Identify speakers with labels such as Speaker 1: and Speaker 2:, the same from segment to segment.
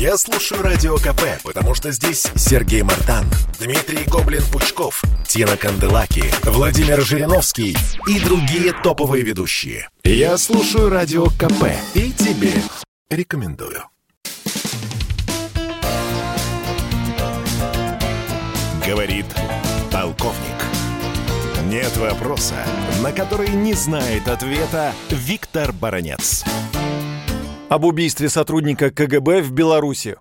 Speaker 1: Я слушаю Радио КП, потому что здесь Сергей Мартан, Дмитрий Гоблин-Пучков, Тина Канделаки, Владимир Жириновский и другие топовые ведущие. Я слушаю Радио КП и тебе рекомендую. Говорит полковник. Нет вопроса, на который не знает ответа Виктор Баранец.
Speaker 2: Об убийстве сотрудника КГБ в Беларуси.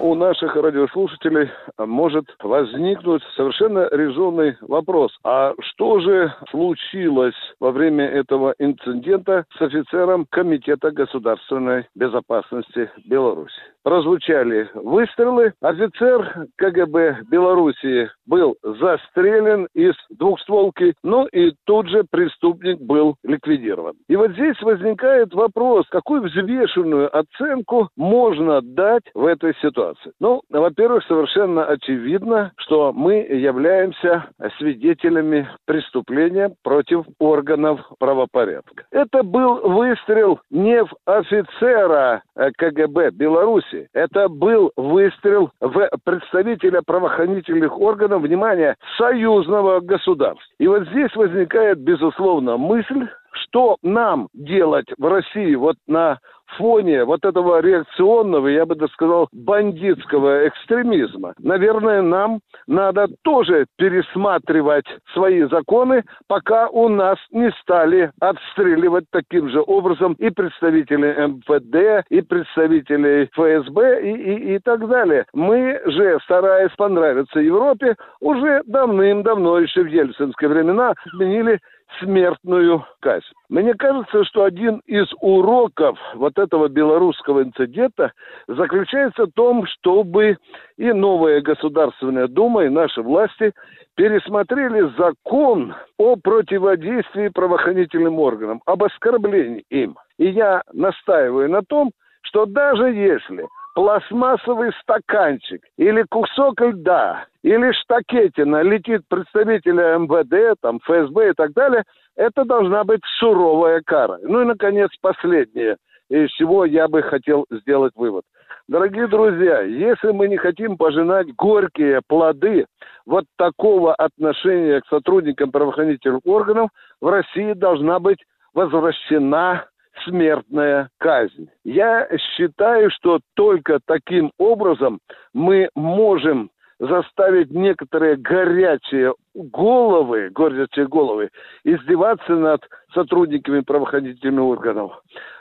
Speaker 3: У наших радиослушателей может возникнуть совершенно резонный вопрос. А что же случилось во время этого инцидента с офицером Комитета государственной безопасности Беларуси? прозвучали выстрелы. Офицер КГБ Белоруссии был застрелен из двухстволки, ну и тут же преступник был ликвидирован. И вот здесь возникает вопрос, какую взвешенную оценку можно дать в этой ситуации? Ну, во-первых, совершенно очевидно, что мы являемся свидетелями преступления против органов правопорядка. Это был выстрел не в офицера КГБ Беларуси, Беларуси. Это был выстрел в представителя правоохранительных органов, внимание, союзного государства. И вот здесь возникает, безусловно, мысль, что нам делать в России вот на фоне вот этого реакционного, я бы так сказал, бандитского экстремизма, наверное, нам надо тоже пересматривать свои законы, пока у нас не стали отстреливать таким же образом и представителей МВД, и представителей ФСБ и, и, и так далее. Мы же, стараясь понравиться Европе, уже давным-давно, еще в ельцинские времена, сменили смертную казнь. Мне кажется, что один из уроков вот этого белорусского инцидента заключается в том, чтобы и новая Государственная Дума, и наши власти пересмотрели закон о противодействии правоохранительным органам, об оскорблении им. И я настаиваю на том, что даже если пластмассовый стаканчик или кусок льда или штакетина летит представителя МВД, там, ФСБ и так далее, это должна быть суровая кара. Ну и, наконец, последнее, из чего я бы хотел сделать вывод. Дорогие друзья, если мы не хотим пожинать горькие плоды вот такого отношения к сотрудникам правоохранительных органов, в России должна быть возвращена смертная казнь. Я считаю, что только таким образом мы можем заставить некоторые горячие головы, горячие головы, издеваться над сотрудниками правоохранительных органов,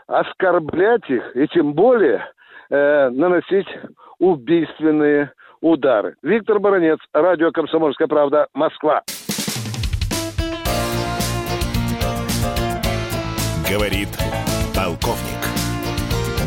Speaker 3: оскорблять их и тем более э, наносить убийственные удары. Виктор Баранец, радио «Комсомольская правда», Москва.
Speaker 1: Говорит полковник.